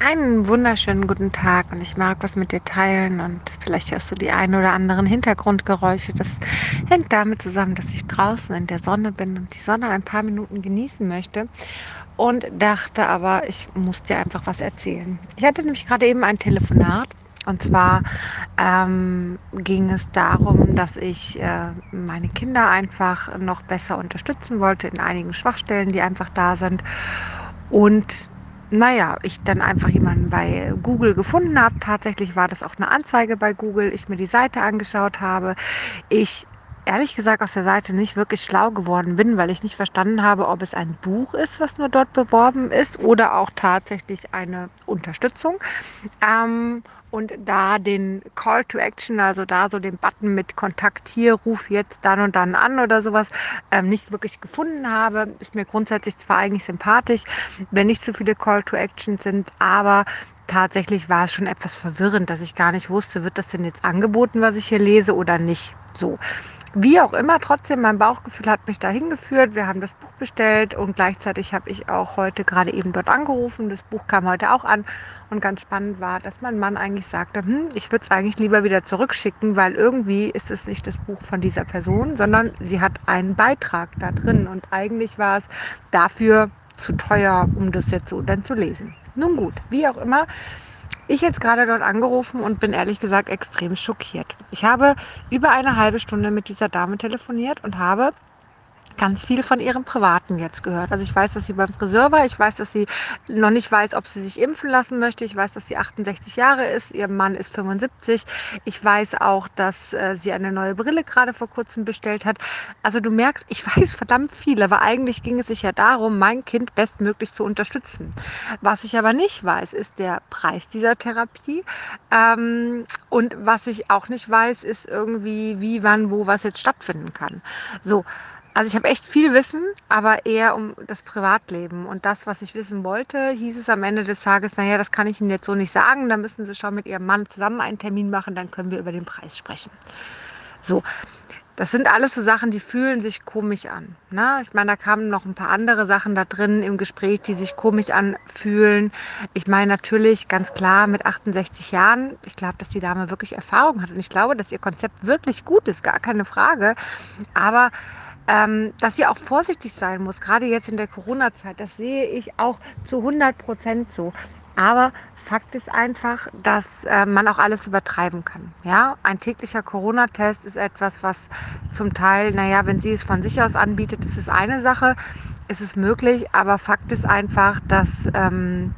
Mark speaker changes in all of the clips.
Speaker 1: Einen wunderschönen guten Tag und ich mag was mit dir teilen und vielleicht hörst du die ein oder anderen Hintergrundgeräusche. Das hängt damit zusammen, dass ich draußen in der Sonne bin und die Sonne ein paar Minuten genießen möchte und dachte aber, ich muss dir einfach was erzählen. Ich hatte nämlich gerade eben ein Telefonat und zwar ähm, ging es darum, dass ich äh, meine Kinder einfach noch besser unterstützen wollte in einigen Schwachstellen, die einfach da sind und naja, ich dann einfach jemanden bei Google gefunden habe. Tatsächlich war das auch eine Anzeige bei Google. Ich mir die Seite angeschaut habe. Ich ehrlich gesagt aus der Seite nicht wirklich schlau geworden bin, weil ich nicht verstanden habe, ob es ein Buch ist, was nur dort beworben ist oder auch tatsächlich eine Unterstützung. Ähm, und da den Call to Action, also da so den Button mit Kontakt hier, ruf jetzt dann und dann an oder sowas, ähm, nicht wirklich gefunden habe. Ist mir grundsätzlich zwar eigentlich sympathisch, wenn nicht so viele Call to Action sind, aber tatsächlich war es schon etwas verwirrend, dass ich gar nicht wusste, wird das denn jetzt angeboten, was ich hier lese oder nicht. So. Wie auch immer, trotzdem, mein Bauchgefühl hat mich dahin geführt. Wir haben das Buch bestellt und gleichzeitig habe ich auch heute gerade eben dort angerufen. Das Buch kam heute auch an und ganz spannend war, dass mein Mann eigentlich sagte, hm, ich würde es eigentlich lieber wieder zurückschicken, weil irgendwie ist es nicht das Buch von dieser Person, sondern sie hat einen Beitrag da drin und eigentlich war es dafür zu teuer, um das jetzt so dann zu lesen. Nun gut, wie auch immer ich jetzt gerade dort angerufen und bin ehrlich gesagt extrem schockiert. Ich habe über eine halbe Stunde mit dieser Dame telefoniert und habe ganz viel von ihrem Privaten jetzt gehört. Also ich weiß, dass sie beim Friseur war. Ich weiß, dass sie noch nicht weiß, ob sie sich impfen lassen möchte. Ich weiß, dass sie 68 Jahre ist. Ihr Mann ist 75. Ich weiß auch, dass äh, sie eine neue Brille gerade vor kurzem bestellt hat. Also du merkst, ich weiß verdammt viel. Aber eigentlich ging es sich ja darum, mein Kind bestmöglich zu unterstützen. Was ich aber nicht weiß, ist der Preis dieser Therapie. Ähm, und was ich auch nicht weiß, ist irgendwie, wie, wann, wo was jetzt stattfinden kann. So. Also ich habe echt viel Wissen, aber eher um das Privatleben. Und das, was ich wissen wollte, hieß es am Ende des Tages, naja, das kann ich Ihnen jetzt so nicht sagen. Da müssen Sie schon mit Ihrem Mann zusammen einen Termin machen, dann können wir über den Preis sprechen. So, das sind alles so Sachen, die fühlen sich komisch an. Ne? Ich meine, da kamen noch ein paar andere Sachen da drin im Gespräch, die sich komisch anfühlen. Ich meine natürlich ganz klar mit 68 Jahren. Ich glaube, dass die Dame wirklich Erfahrung hat und ich glaube, dass ihr Konzept wirklich gut ist, gar keine Frage. Aber ähm, dass sie auch vorsichtig sein muss, gerade jetzt in der Corona-Zeit. Das sehe ich auch zu 100 Prozent so. Aber Fakt ist einfach, dass äh, man auch alles übertreiben kann. Ja, ein täglicher Corona-Test ist etwas, was zum Teil, naja, wenn sie es von sich aus anbietet, ist es eine Sache, ist es möglich. Aber Fakt ist einfach, dass ähm,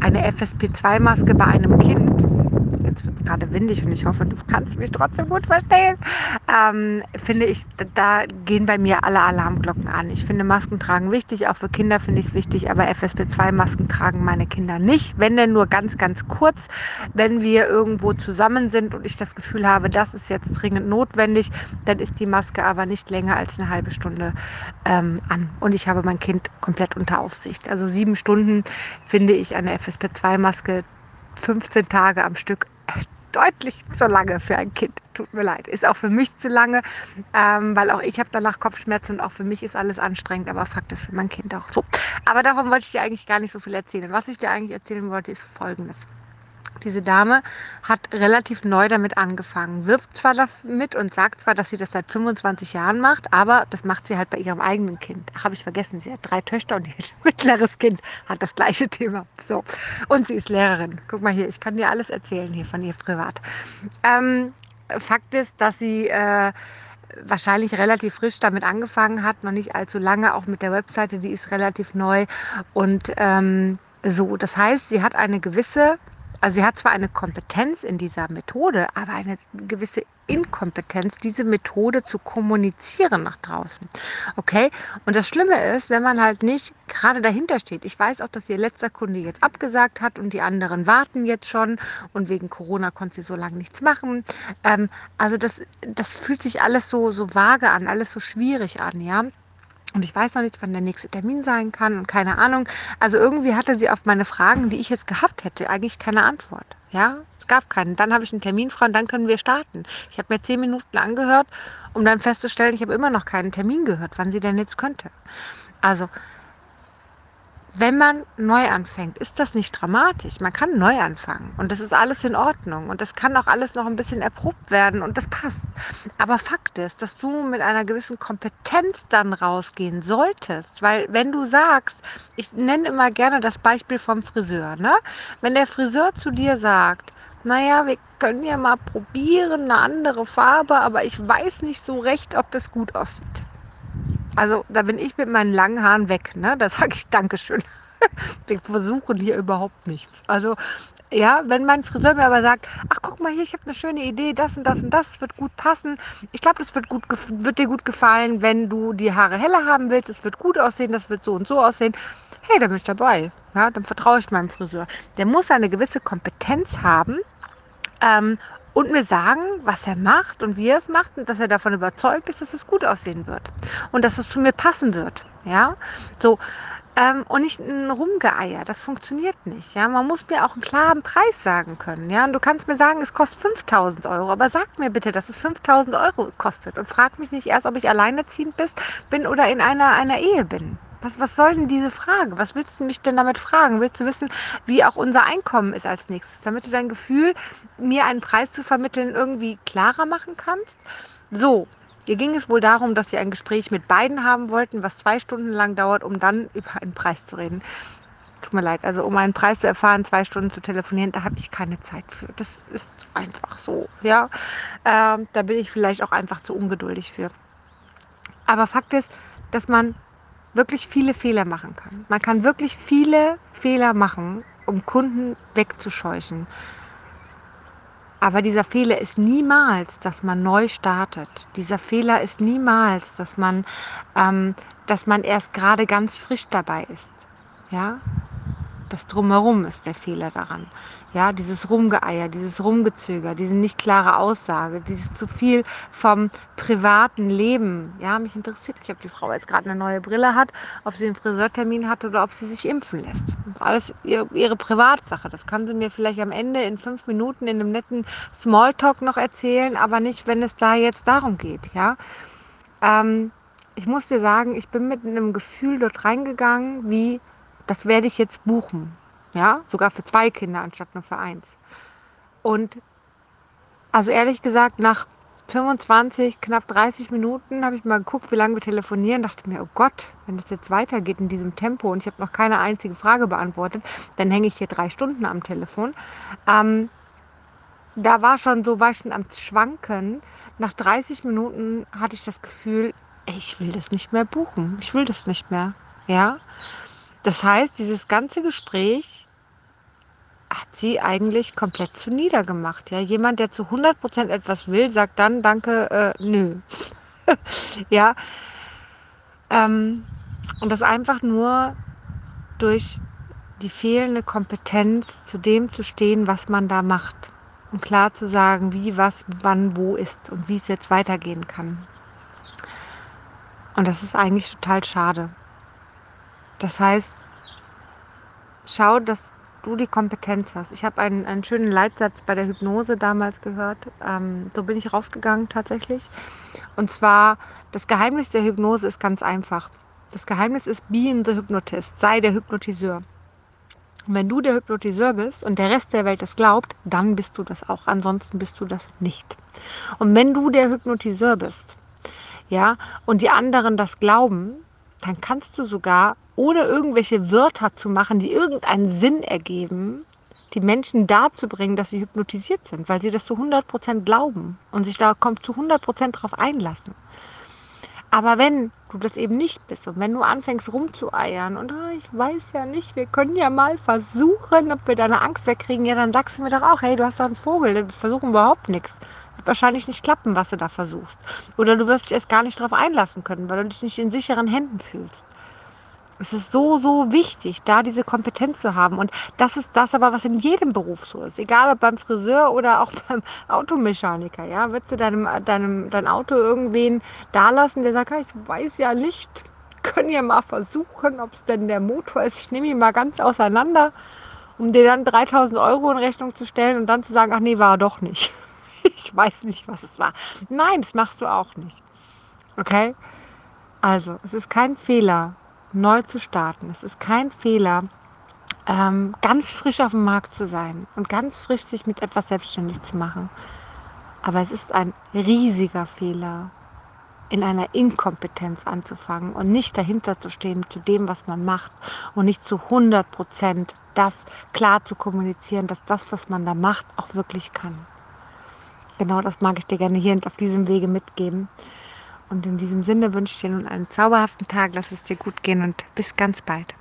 Speaker 1: eine FSP2-Maske bei einem Kind jetzt wird es gerade windig und ich hoffe, du kannst mich trotzdem gut verstehen, ähm, finde ich, da gehen bei mir alle Alarmglocken an. Ich finde Masken tragen wichtig, auch für Kinder finde ich es wichtig, aber FSP2-Masken tragen meine Kinder nicht, wenn denn nur ganz, ganz kurz, wenn wir irgendwo zusammen sind und ich das Gefühl habe, das ist jetzt dringend notwendig, dann ist die Maske aber nicht länger als eine halbe Stunde ähm, an. Und ich habe mein Kind komplett unter Aufsicht. Also sieben Stunden finde ich eine FSP2-Maske 15 Tage am Stück deutlich zu lange für ein Kind. Tut mir leid. Ist auch für mich zu lange, ähm, weil auch ich habe danach Kopfschmerzen und auch für mich ist alles anstrengend, aber Fakt ist für mein Kind auch so. Aber davon wollte ich dir eigentlich gar nicht so viel erzählen. Was ich dir eigentlich erzählen wollte, ist folgendes. Diese Dame hat relativ neu damit angefangen, wirft zwar damit und sagt zwar, dass sie das seit 25 Jahren macht, aber das macht sie halt bei ihrem eigenen Kind. Habe ich vergessen, sie hat drei Töchter und ihr mittleres Kind hat das gleiche Thema. So. Und sie ist Lehrerin. Guck mal hier, ich kann dir alles erzählen hier von ihr privat. Ähm, Fakt ist, dass sie äh, wahrscheinlich relativ frisch damit angefangen hat, noch nicht allzu lange, auch mit der Webseite, die ist relativ neu. Und ähm, so, das heißt, sie hat eine gewisse also sie hat zwar eine Kompetenz in dieser Methode, aber eine gewisse Inkompetenz, diese Methode zu kommunizieren nach draußen. Okay? Und das Schlimme ist, wenn man halt nicht gerade dahinter steht. Ich weiß auch, dass ihr letzter Kunde jetzt abgesagt hat und die anderen warten jetzt schon und wegen Corona konnte sie so lange nichts machen. Ähm, also das, das fühlt sich alles so, so vage an, alles so schwierig an, ja. Und ich weiß noch nicht, wann der nächste Termin sein kann und keine Ahnung. Also irgendwie hatte sie auf meine Fragen, die ich jetzt gehabt hätte, eigentlich keine Antwort. Ja, es gab keinen. Dann habe ich einen Termin frei und dann können wir starten. Ich habe mir zehn Minuten angehört, um dann festzustellen, ich habe immer noch keinen Termin gehört, wann sie denn jetzt könnte. Also wenn man neu anfängt, ist das nicht dramatisch. Man kann neu anfangen und das ist alles in Ordnung und das kann auch alles noch ein bisschen erprobt werden und das passt. Aber Fakt ist, dass du mit einer gewissen Kompetenz dann rausgehen solltest, weil wenn du sagst, ich nenne immer gerne das Beispiel vom Friseur, ne? Wenn der Friseur zu dir sagt, naja, wir können ja mal probieren, eine andere Farbe, aber ich weiß nicht so recht, ob das gut aussieht. Also da bin ich mit meinen langen Haaren weg. Ne? Da sage ich Dankeschön. Wir versuchen hier überhaupt nichts. Also ja, wenn mein Friseur mir aber sagt, ach guck mal hier, ich habe eine schöne Idee, das und das und das wird gut passen. Ich glaube, das wird, gut, wird dir gut gefallen, wenn du die Haare heller haben willst. Es wird gut aussehen, das wird so und so aussehen. Hey, da bin ich dabei. Ja, dann vertraue ich meinem Friseur. Der muss eine gewisse Kompetenz haben, ähm, und mir sagen, was er macht und wie er es macht und dass er davon überzeugt ist, dass es gut aussehen wird und dass es zu mir passen wird. Ja, so. Ähm, und nicht ein Rumgeeier, das funktioniert nicht. Ja, man muss mir auch einen klaren Preis sagen können. Ja, und du kannst mir sagen, es kostet 5000 Euro, aber sag mir bitte, dass es 5000 Euro kostet und frag mich nicht erst, ob ich alleinerziehend bin oder in einer, einer Ehe bin. Was, was soll denn diese Frage? Was willst du mich denn damit fragen? Willst du wissen, wie auch unser Einkommen ist als nächstes, damit du dein Gefühl, mir einen Preis zu vermitteln, irgendwie klarer machen kannst? So, hier ging es wohl darum, dass sie ein Gespräch mit beiden haben wollten, was zwei Stunden lang dauert, um dann über einen Preis zu reden. Tut mir leid, also um einen Preis zu erfahren, zwei Stunden zu telefonieren, da habe ich keine Zeit für. Das ist einfach so, ja. Ähm, da bin ich vielleicht auch einfach zu ungeduldig für. Aber Fakt ist, dass man wirklich viele Fehler machen kann. Man kann wirklich viele Fehler machen, um Kunden wegzuscheuchen. Aber dieser Fehler ist niemals, dass man neu startet. Dieser Fehler ist niemals, dass man, ähm, dass man erst gerade ganz frisch dabei ist. Ja, das drumherum ist der Fehler daran. Ja, dieses Rumgeeier, dieses Rumgezöger, diese nicht klare Aussage, dieses zu viel vom privaten Leben. Ja, mich interessiert nicht, ob die Frau jetzt gerade eine neue Brille hat, ob sie einen Friseurtermin hat oder ob sie sich impfen lässt. Alles ihre Privatsache. Das kann sie mir vielleicht am Ende in fünf Minuten in einem netten Smalltalk noch erzählen, aber nicht, wenn es da jetzt darum geht. Ja, ähm, ich muss dir sagen, ich bin mit einem Gefühl dort reingegangen, wie das werde ich jetzt buchen. Ja, sogar für zwei Kinder anstatt nur für eins. Und also ehrlich gesagt, nach 25, knapp 30 Minuten habe ich mal geguckt, wie lange wir telefonieren. Dachte mir, oh Gott, wenn das jetzt weitergeht in diesem Tempo und ich habe noch keine einzige Frage beantwortet, dann hänge ich hier drei Stunden am Telefon. Ähm, da war schon so, war schon am Schwanken. Nach 30 Minuten hatte ich das Gefühl, ey, ich will das nicht mehr buchen. Ich will das nicht mehr. Ja. Das heißt, dieses ganze Gespräch hat sie eigentlich komplett zu niedergemacht. Ja? Jemand, der zu 100% etwas will, sagt dann, danke, äh, nö. ja. Ähm, und das einfach nur durch die fehlende Kompetenz, zu dem zu stehen, was man da macht. Und klar zu sagen, wie, was, wann, wo ist und wie es jetzt weitergehen kann. Und das ist eigentlich total schade. Das heißt, schau, dass du die Kompetenz hast. Ich habe einen, einen schönen Leitsatz bei der Hypnose damals gehört. Ähm, so bin ich rausgegangen tatsächlich. Und zwar, das Geheimnis der Hypnose ist ganz einfach. Das Geheimnis ist being the hypnotist, sei der Hypnotiseur. Und wenn du der Hypnotiseur bist und der Rest der Welt das glaubt, dann bist du das auch. Ansonsten bist du das nicht. Und wenn du der Hypnotiseur bist, ja, und die anderen das glauben, dann kannst du sogar, ohne irgendwelche Wörter zu machen, die irgendeinen Sinn ergeben, die Menschen dazu bringen, dass sie hypnotisiert sind, weil sie das zu 100% glauben und sich da kommt zu 100% drauf einlassen. Aber wenn du das eben nicht bist und wenn du anfängst rumzueiern und oh, ich weiß ja nicht, wir können ja mal versuchen, ob wir deine Angst wegkriegen, ja, dann sagst du mir doch auch, hey, du hast doch einen Vogel, wir versuchen überhaupt nichts wird wahrscheinlich nicht klappen, was du da versuchst. Oder du wirst dich erst gar nicht darauf einlassen können, weil du dich nicht in sicheren Händen fühlst. Es ist so, so wichtig, da diese Kompetenz zu haben. Und das ist das aber, was in jedem Beruf so ist. Egal ob beim Friseur oder auch beim Automechaniker. Ja, würdest du deinem, deinem, dein Auto irgendwen da lassen, der sagt, ich weiß ja nicht, können ja mal versuchen, ob es denn der Motor ist. Ich nehme ihn mal ganz auseinander, um dir dann 3000 Euro in Rechnung zu stellen und dann zu sagen, ach nee, war doch nicht. ich weiß nicht, was es war. Nein, das machst du auch nicht. Okay? Also, es ist kein Fehler, neu zu starten. Es ist kein Fehler, ähm, ganz frisch auf dem Markt zu sein und ganz frisch sich mit etwas selbstständig zu machen. Aber es ist ein riesiger Fehler, in einer Inkompetenz anzufangen und nicht dahinter zu stehen zu dem, was man macht und nicht zu 100 Prozent das klar zu kommunizieren, dass das, was man da macht, auch wirklich kann. Genau das mag ich dir gerne hier und auf diesem Wege mitgeben. Und in diesem Sinne wünsche ich dir nun einen zauberhaften Tag, lass es dir gut gehen und bis ganz bald.